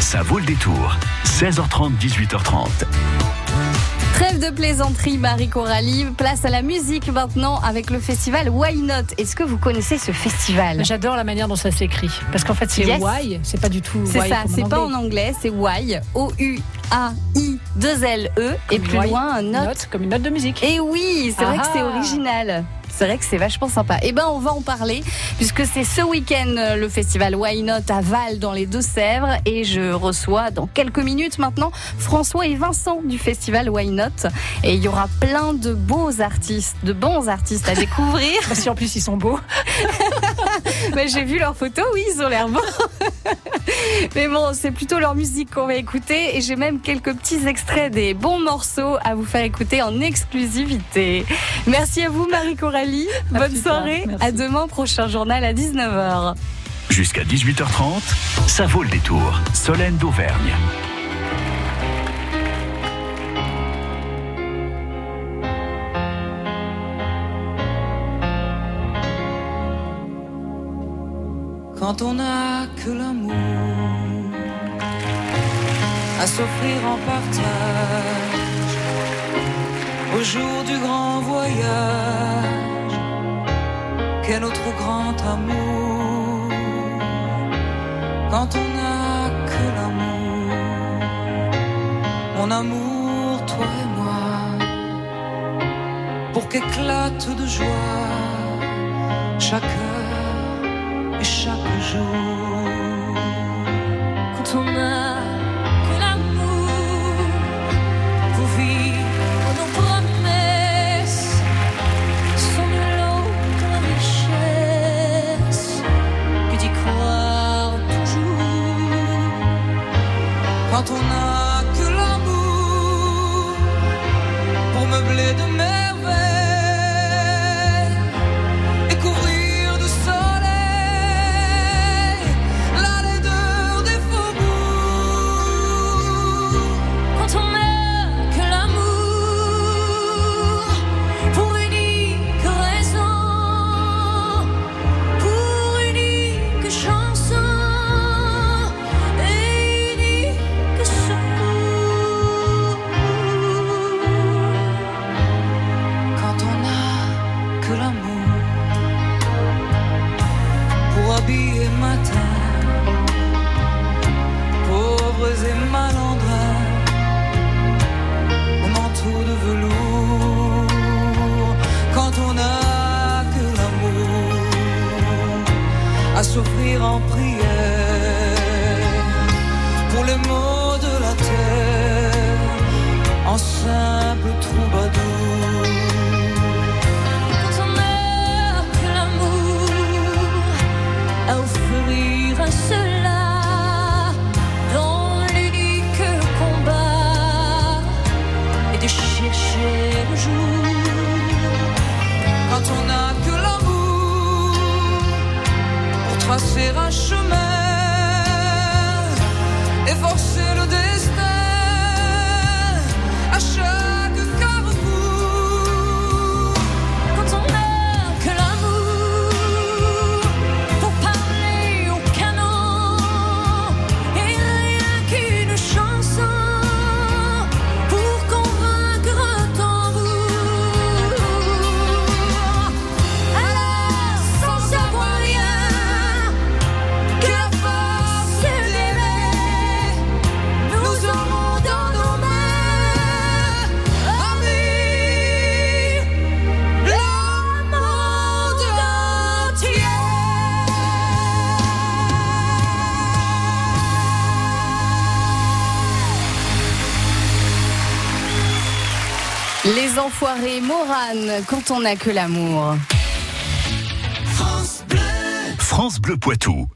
Ça vaut le détour. 16h30, 18h30. Trêve de plaisanterie, Marie Coralie. Place à la musique maintenant avec le festival Why Not? Est-ce que vous connaissez ce festival? J'adore la manière dont ça s'écrit. Parce qu'en fait, c'est Yes. Why, c'est pas du tout C'est ça, c'est pas en anglais, c'est Why. O-U-A-I-2-L-E. Et Comme plus Why, loin, un note. note, comme une note de musique. Et oui, c'est vrai que Ah. c'est original. C'est vrai que c'est vachement sympa. Eh ben, on va en parler puisque c'est ce week-end euh, le festival Why Not à Val dans les Deux-Sèvres et je reçois dans quelques minutes maintenant François et Vincent du festival Why Not et il y aura plein de beaux artistes, de bons artistes à découvrir. Si en plus ils sont beaux. Mais j'ai vu leurs photos, oui, ils ont l'air bons. Mais bon, c'est plutôt leur musique qu'on va écouter et j'ai même quelques petits extraits des bons morceaux à vous faire écouter en exclusivité. Merci à vous, Marie Coralie. À Bonne tard. soirée. Merci. À demain, prochain journal à 19h. Jusqu'à 18h30, ça vaut le détour. Solène d'Auvergne. quand on n'a que l'amour à s'offrir en partage. Au jour du grand voyage qu'est notre grand amour quand on n'a que l'amour. Mon amour toi et moi pour qu'éclate de joie chaque Quand on n'a Morane, quand on n'a que l'amour. France Bleu Poitou.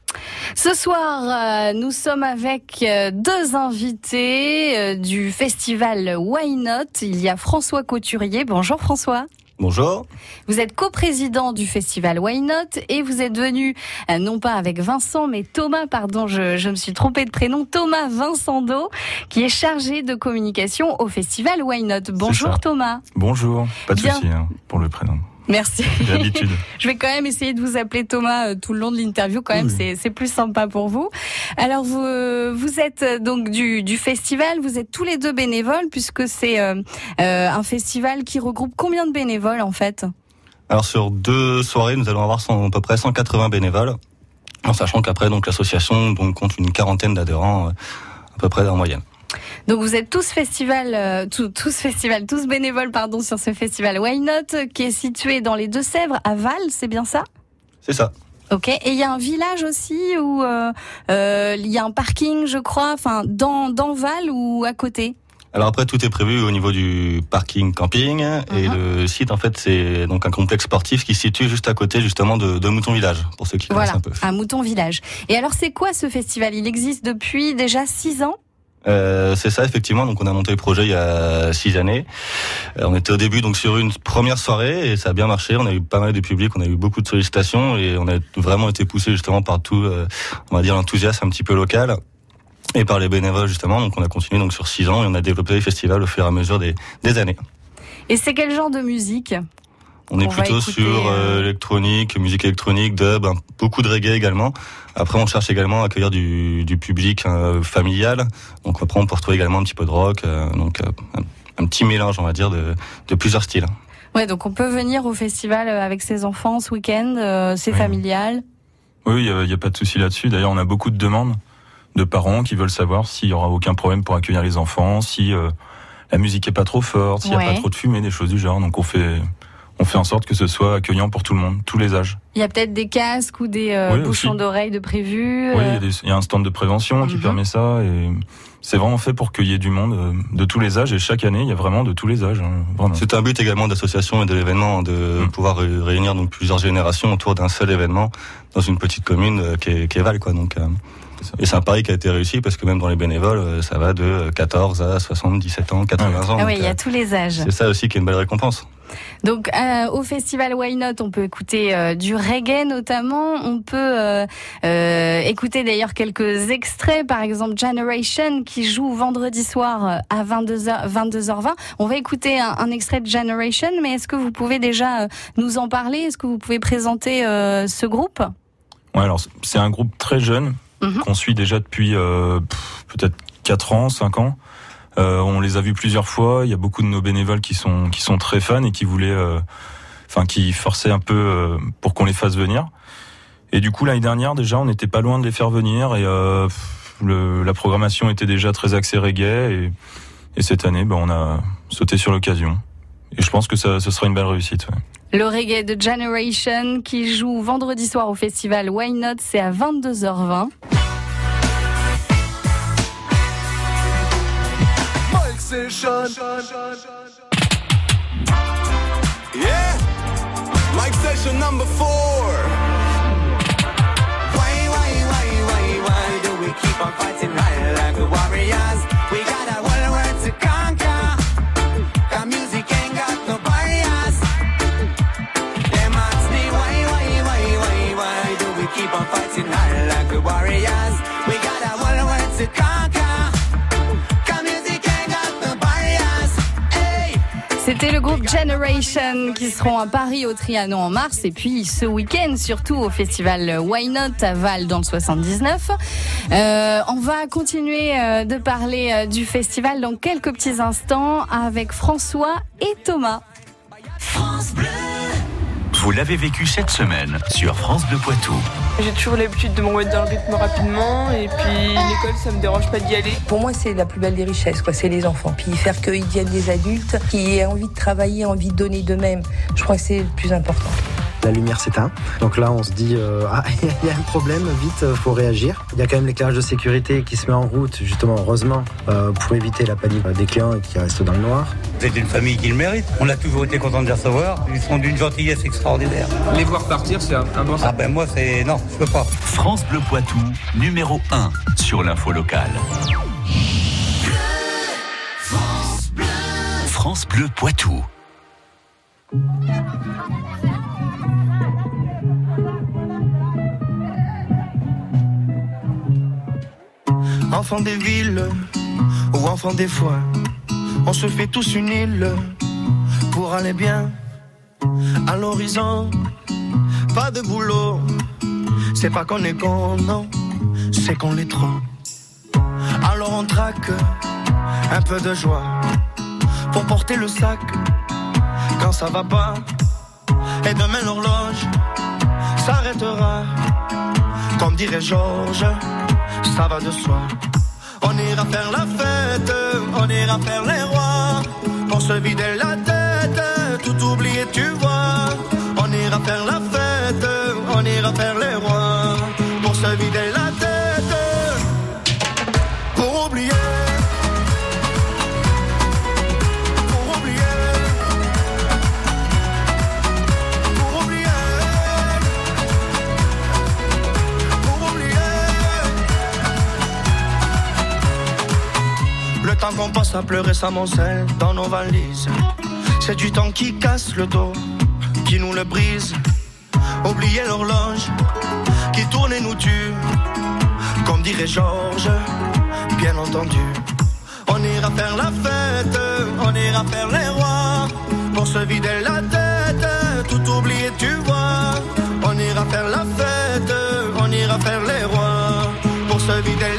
Ce soir, euh, nous sommes avec euh, deux invités euh, du festival Why Not. Il y a François Couturier. Bonjour François. Bonjour. Vous êtes coprésident du festival Why Not et vous êtes venu, euh, non pas avec Vincent, mais Thomas, pardon, je, je me suis trompé de prénom, Thomas Vincendo, qui est chargé de communication au festival Why Not. Bonjour. Thomas. Bonjour. Pas de souci hein, pour le prénom. Merci. D'habitude. Je vais quand même essayer de vous appeler Thomas euh, tout le long de l'interview. Quand même, Oui. c'est c'est plus sympa pour vous. Alors vous euh, vous êtes euh, donc du du festival. Vous êtes tous les deux bénévoles puisque c'est euh, euh, un festival qui regroupe combien de bénévoles en fait? Alors sur deux soirées, nous allons avoir à peu près 180 bénévoles, en sachant qu'après donc l'association donc compte une quarantaine d'adhérents à peu près en moyenne. Donc vous êtes tous festival, euh, tous, tous festival, tous bénévoles pardon sur ce festival Why Not euh, qui est situé dans les Deux-Sèvres à Val, c'est bien ça? C'est ça. Ok. Et il y a un village aussi où euh, euh, il y a un parking, je crois, enfin dans dans Val ou à côté? Alors après tout est prévu au niveau du parking camping et Mhm. le site en fait c'est donc un complexe sportif qui se situe juste à côté justement de, de Mouton Village pour ceux qui Voilà, connaissent un peu. à Mouton Village. Et alors c'est quoi ce festival? Il existe depuis déjà six ans? Euh, c'est ça effectivement. Donc on a monté le projet il y a six années. Euh, on était au début donc sur une première soirée et ça a bien marché. On a eu pas mal de public, on a eu beaucoup de sollicitations et on a vraiment été poussé justement par tout, euh, on va dire l'enthousiasme un petit peu local et par les bénévoles justement. Donc on a continué donc sur six ans et on a développé le festival au fur et à mesure des années. Et c'est quel genre de musique? On est On plutôt écouter, sur euh, euh, électronique, musique électronique, dub, un- beaucoup de reggae également. Après, on cherche également à accueillir du, du public euh, familial. Donc après, on peut retrouver également un petit peu de rock, euh, donc euh, un, un petit mélange, on va dire, de, de plusieurs styles. Ouais, donc on peut venir au festival euh, avec ses enfants ce week-end. euh, c'est Oui. familial. Oui, il n'y a, pas de souci là-dessus. D'ailleurs, on a beaucoup de demandes de parents qui veulent savoir s'il y aura aucun problème pour accueillir les enfants, si euh, la musique est pas trop forte, s'il n'y a Ouais. pas trop de fumée, des choses du genre. Donc on fait, on fait en sorte que ce soit accueillant pour tout le monde, tous les âges. Il y a peut-être des casques ou des euh, Oui, bouchons d'oreilles de prévu. Oui, il y, euh, a des- il y a un stand de prévention qui Mhm. permet ça et c'est vraiment fait pour qu'il y ait du monde euh, de tous les âges et chaque année il y a vraiment de tous les âges, hein. C'est un but également d'association et de l'événement, de Mm. pouvoir ré- réunir donc plusieurs générations autour d'un seul événement dans une petite commune euh, qui est, qui est Val, quoi. Donc, euh, et c'est un pari qui a été réussi parce que même dans les bénévoles, ça va de 14 à 70, ans, 80 ans. Ah oui, il y a euh, tous les âges. c'est ça aussi qui est une belle récompense. Donc euh, au festival Why Not, on peut écouter euh, du reggae notamment. On peut euh, écouter d'ailleurs quelques extraits, par exemple Generation qui joue vendredi soir à 22h 22h20. On va écouter un, un extrait de Generation, mais est-ce que vous pouvez déjà nous en parler? Est-ce que vous pouvez présenter ce groupe? Ouais, alors c'est- un groupe très jeune Mhm. qu'on suit déjà depuis peut-être 4 ans, 5 ans. Euh, on les a vus plusieurs fois. Il y a beaucoup de nos bénévoles qui sont qui sont très fans et qui voulaient, euh, enfin qui forçaient un peu euh, pour qu'on les fasse venir. Et du coup l'année dernière déjà, on n'était pas loin de les faire venir et le, la programmation était déjà très axée reggae et, et cette année, ben, on a sauté sur l'occasion. Et je pense que ça, ce sera une belle réussite. ouais. Le reggae de Generation qui joue vendredi soir au festival Why Not, c'est à 22h20. Mike Station. Yeah, Mike Station number four. Why, why, why, why, why do we keep on fighting right like warriors? We got a world world to conquer. Got music ain't got no barriers. Them ask me why, why, why, why, why do we keep on fighting Qui seront à Paris au Trianon en mars et puis ce week-end surtout au festival Why Not à Val dans le 79. Euh, on va continuer euh, de parler euh, du festival dans quelques petits instants avec François et Thomas. Vous l'avez vécu cette semaine sur France Bleu Poitou. J'ai toujours l'habitude de me remettre dans le rythme rapidement et puis l'école ça me dérange pas d'y aller. Pour moi, c'est la plus belle des richesses, quoi. C'est les enfants. Puis faire qu'ils deviennent des adultes, qui aient envie de travailler, envie de donner d'eux-mêmes. Je crois que c'est le plus important. La lumière s'éteint. Donc là, on se dit, euh, ah, il y a un problème, vite, euh, faut réagir. Il y a quand même l'éclairage de sécurité qui se met en route, justement, heureusement, euh, pour éviter la panique des clients qui restent dans le noir. C'est une famille qui le mérite. On a toujours été content de les recevoir. Ils sont d'une gentillesse extraordinaire. Les voir partir c'est un, un bon Ah ben moi c'est non, je peux pas. France Bleu Poitou, numéro 1 sur l'info locale. France Bleu Poitou. Enfant des villes ou enfant des foins, on se fait tous une île pour aller bien. à l'horizon. Pas de boulot, c'est pas qu'on est con, non, c'est qu'on l'est trop. Alors on traque un peu de joie pour porter le sac quand ça va pas. Et demain l'horloge s'arrêtera. Comme dirait Georges, ça va de soi. On ira faire la fête, on ira faire les rois. Pour se vider la tête, tout oublier, tu vois. À pleurer s'amoncelle dans nos valises. C'est du temps qui casse le dos, qui nous le brise. Oublier l'horloge qui tourne et nous tue. Comme dirait Georges, bien entendu. On ira faire la fête, on ira faire les rois. Pour se vider la tête, tout oublier, tu vois. On ira faire la fête, on ira faire les rois. Pour se vider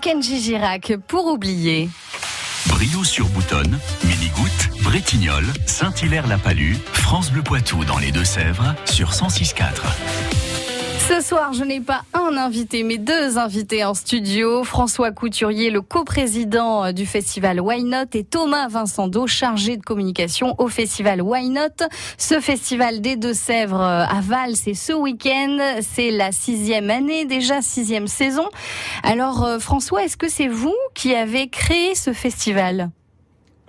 Kenji Girac pour oublier. Brio sur Boutonne, Mini-Goutte, Bretignolles, Saint-Hilaire-la-Palue, France Bleu Poitou dans les Deux-Sèvres sur 106.4. Ce soir, je n'ai pas un invité, mais deux invités en studio. François Couturier, le coprésident du festival Why Not, et Thomas Vincendo, chargé de communication au festival Why Not. Ce festival des Deux-Sèvres à Val, c'est ce week-end. C'est la sixième année, déjà sixième saison. Alors, euh, François, est-ce que c'est vous qui avez créé ce festival?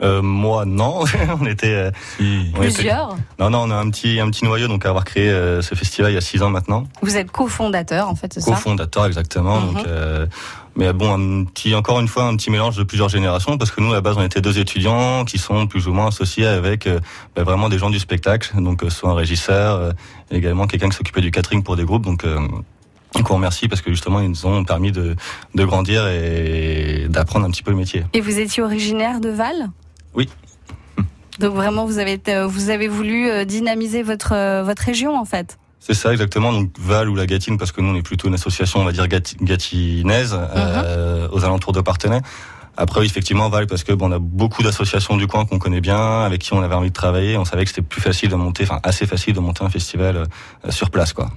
Euh, moi, non. on était. euh, on était- Plusieurs. Non, non, on a un petit, un petit noyau, donc à avoir créé euh, ce festival il y a six ans maintenant. Vous êtes cofondateur, en fait, c'est ça? Cofondateur exactement. Donc, euh, mais bon, un petit, encore une fois, un petit mélange de plusieurs générations, parce que nous, à la base, on était deux étudiants qui sont plus ou moins associés avec euh, bah, vraiment des gens du spectacle, donc euh, soit un régisseur, euh, également quelqu'un qui s'occupait du catering pour des groupes. Donc, euh, donc on remercie parce que justement, ils nous ont permis de, de grandir et d'apprendre un petit peu le métier. Et vous étiez originaire de Val? Oui. Donc vraiment, vous avez, été- vous avez voulu euh, dynamiser votre, euh, votre région, en fait. C'est ça exactement, donc Val ou la Gatine, parce que nous on est plutôt une association, on va dire gati- gatinaise, euh, aux alentours de Partenay. Après, oui, effectivement, Val, parce que bon, on a beaucoup d'associations du coin qu'on connaît bien, avec qui on avait envie de travailler. On savait que c'était plus facile de monter, enfin assez facile de monter un festival euh, sur place, quoi.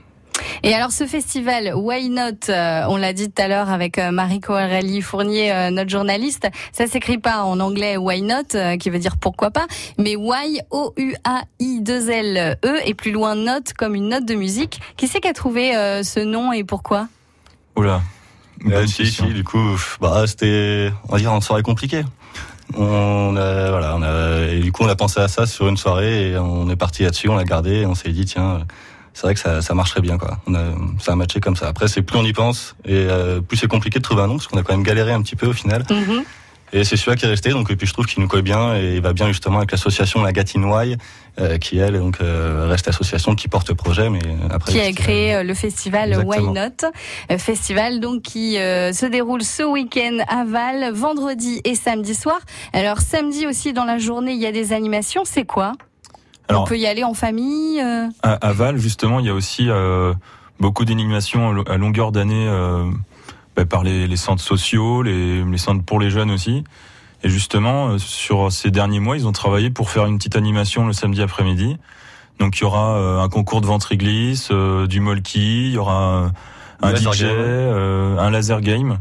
Et alors ce festival Why Not, euh, on l'a dit tout à l'heure avec euh, Marie Coralie Fournier, euh, notre journaliste, ça s'écrit pas en anglais Why Not, euh, qui veut dire pourquoi pas, mais Why O U A I 2 L E et plus loin note comme une note de musique. Qui c'est qui a trouvé euh, ce nom et pourquoi? Oula. Si, si, du coup, bah, c'était, on va dire, une soirée compliquée. On a, voilà, on a, et du coup, on a pensé à ça sur une soirée et on est parti là-dessus, on l'a gardé et on s'est dit, tiens, c'est vrai que ça, ça marcherait bien, quoi. On a, ça a matché comme ça. Après, c'est plus on y pense et euh, plus c'est compliqué de trouver un nom parce qu'on a quand même galéré un petit peu au final. Mhm. Et c'est celui-là qui est resté, donc et puis je trouve qu'il nous colle bien et il va bien justement avec l'association La Gatinoise, euh, qui elle donc euh, reste l'association qui porte le projet, mais après qui a créé euh, le festival Exactement. Why Not, festival donc qui se déroule ce week-end à Val, vendredi et samedi soir. Alors samedi aussi dans la journée il y a des animations. C'est quoi? On Alors, peut y aller en famille. euh, à, à Val, justement, il y a aussi euh, beaucoup d'animations à lo- à longueur d'année euh, bah, par les, les centres sociaux, les, les centres pour les jeunes aussi. Et justement, euh, sur ces derniers mois, ils ont travaillé pour faire une petite animation le samedi après-midi. Donc il y aura euh, un concours de ventre-glisse, euh, du molki, il y aura un, DJ, euh, un laser game.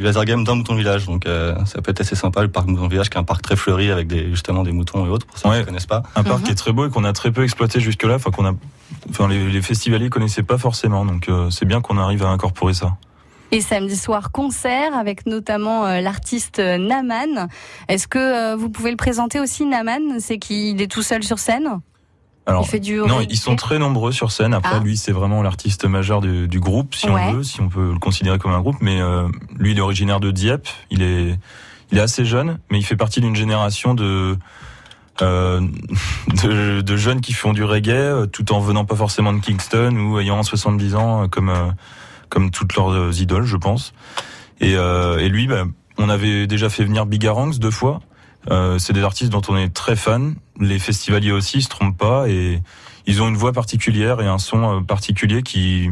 Du laser game dans Mouton Village, donc euh, ça peut être assez sympa. Le parc Mouton Village, qui est un parc très fleuri avec des, justement des moutons et autres, pour ceux qui ne connaissent pas. Un parc qui est très beau et qu'on a très peu exploité jusque-là, enfin qu'on a, enfin les, les festivaliers connaissaient pas forcément. Donc euh, c'est bien qu'on arrive à incorporer ça. Et samedi soir, concert avec notamment euh, l'artiste Naman. Est-ce que euh, vous pouvez le présenter aussi, Naman? C'est qu'il est tout seul sur scène? Alors, Il fait du non, ils sont très nombreux sur scène. Après, Ah. lui, c'est vraiment l'artiste majeur du, du groupe, si Ouais. on veut, si on peut le considérer comme un groupe. Mais euh, lui, il est originaire de Dieppe. Il est, il est assez jeune, mais il fait partie d'une génération de, euh, de, de jeunes qui font du reggae, euh, tout en venant pas forcément de Kingston ou ayant 70 ans, euh, comme, euh, comme toutes leurs idoles, je pense. Et, euh, et lui, bah, on avait déjà fait venir Bigarangs deux fois. Euh, c'est des artistes dont on est très fan. Les festivaliers aussi, ils se trompent pas et ils ont une voix particulière et un son euh, particulier qui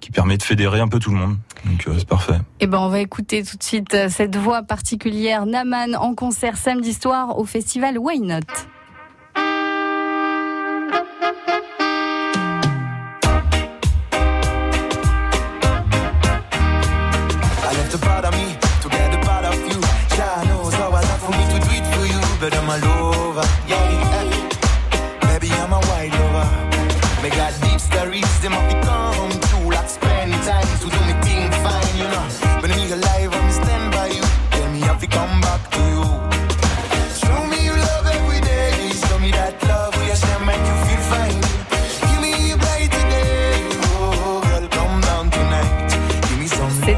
qui permet de fédérer un peu tout le monde. Donc euh, c'est parfait. Eh ben, on va écouter tout de suite cette voix particulière, Naman, en concert samedi soir au festival Why Not?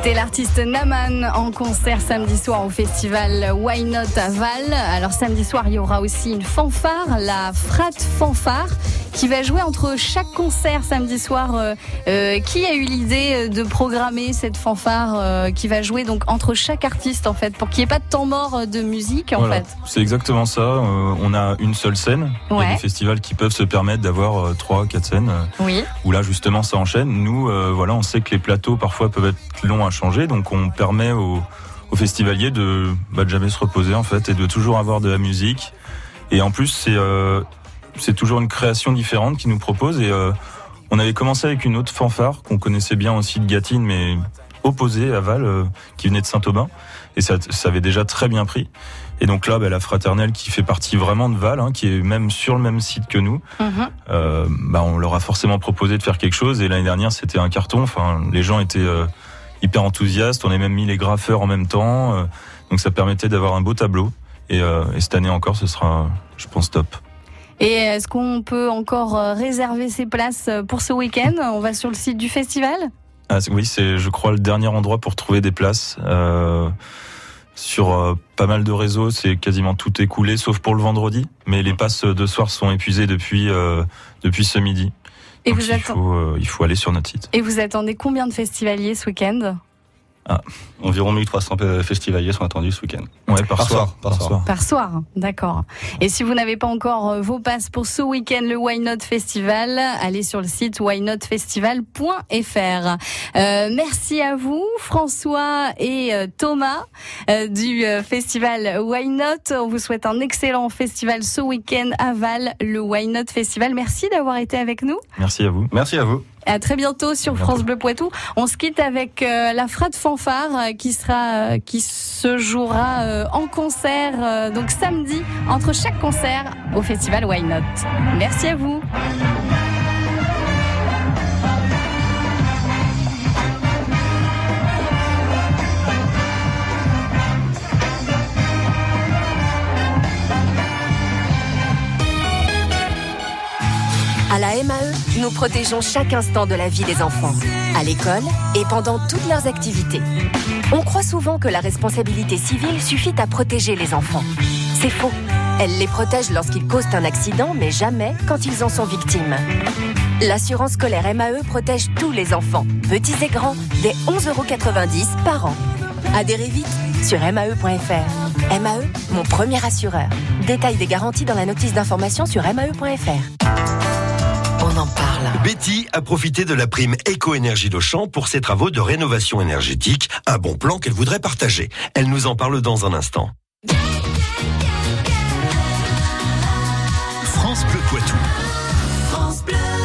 C'était l'artiste Naman en concert samedi soir au festival Why Not à Val. Alors samedi soir, il y aura aussi une fanfare, la Frat Fanfare, qui va jouer entre chaque concert samedi soir. Euh, euh, qui a eu l'idée de programmer cette fanfare euh, qui va jouer donc entre chaque artiste en fait, pour qu'il n'y ait pas de temps mort euh, de musique en Voilà. fait C'est exactement ça. Euh, on a une seule scène. Il y Ouais. a des festivals qui peuvent se permettre d'avoir euh, trois, quatre scènes. euh, Oui. où là justement ça enchaîne. Nous, euh, voilà, on sait que les plateaux parfois peuvent être longs à changer, donc on permet aux, aux festivaliers de, bah, de jamais se reposer en fait et de toujours avoir de la musique. Et en plus, c'est euh, c'est toujours une création différente qu'ils nous proposent. Et euh, on avait commencé avec une autre fanfare qu'on connaissait bien aussi de Gatine, mais opposée à Val, euh, qui venait de Saint-Aubin, et ça, ça avait déjà très bien pris. Et donc là, bah, la fraternelle qui fait partie vraiment de Val, hein, qui est même sur le même site que nous, Mhm. euh, bah, on leur a forcément proposé de faire quelque chose. Et l'année dernière, c'était un carton. Enfin, les gens étaient euh, hyper enthousiastes. On a même mis les graffeurs en même temps. euh, donc ça permettait d'avoir un beau tableau. Et, euh, et cette année encore, ce sera, je pense, top. Et est-ce qu'on peut encore euh, réserver ses places euh, pour ce week-end? On va sur le site du festival? Ah, oui, c'est, je crois, le dernier endroit pour trouver des places. Euh, sur euh, pas mal de réseaux, c'est quasiment tout écoulé, sauf pour le vendredi. Mais les passes de soir sont épuisées depuis depuis depuis ce midi. Et Donc vous, il faut il faut aller sur notre site. Et vous attendez combien de festivaliers ce week-end? Environ 1300 festivaliers sont attendus ce week-end. Ouais, par, Par soir, soir, par soir. Par soir, d'accord. Et si vous n'avez pas encore euh, vos passes pour ce week-end, le Why Not Festival, allez sur le site whynotfestival.fr. Euh, merci à vous, François et euh, Thomas euh, du festival Why Not. On vous souhaite un excellent festival ce week-end à Val, le Why Not Festival. Merci d'avoir été avec nous. Merci à vous. Merci à vous. À très bientôt sur France Bleu Poitou. On se quitte avec euh, la frade fanfare euh, qui sera, euh, qui se jouera en concert donc samedi entre chaque concert au festival Why Not. Merci à vous. À la MAE nous protégeons chaque instant de la vie des enfants, à l'école et pendant toutes leurs activités. On croit souvent que la responsabilité civile suffit à protéger les enfants. C'est faux. Elle les protège lorsqu'ils causent un accident, mais jamais quand ils en sont victimes. L'assurance scolaire MAE protège tous les enfants, petits et grands, dès 11,90 euros par an. Adhérez vite sur mae.fr. MAE, mon premier assureur. Détail des garanties dans la notice d'information sur mae.fr. On en parle. Betty a profité de la prime Éco-énergie d'Auchan pour ses travaux de rénovation énergétique, un bon plan qu'elle voudrait partager. Elle nous en parle dans un instant. France Bleu Poitou.